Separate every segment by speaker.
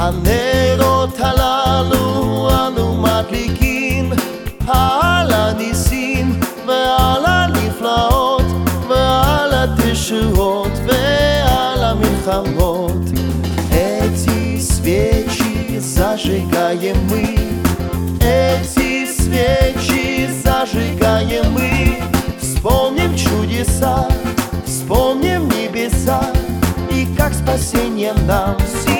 Speaker 1: הנרות הללו אנו מדליקים על הניסים ועל הנפלאות ועל התשועות ועל המלחמות. Эти свечи зажигаем мы, эти свечи зажигаем мы. Вспомним чудеса, вспомним небеса и как спасение нам всем.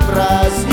Speaker 1: праздник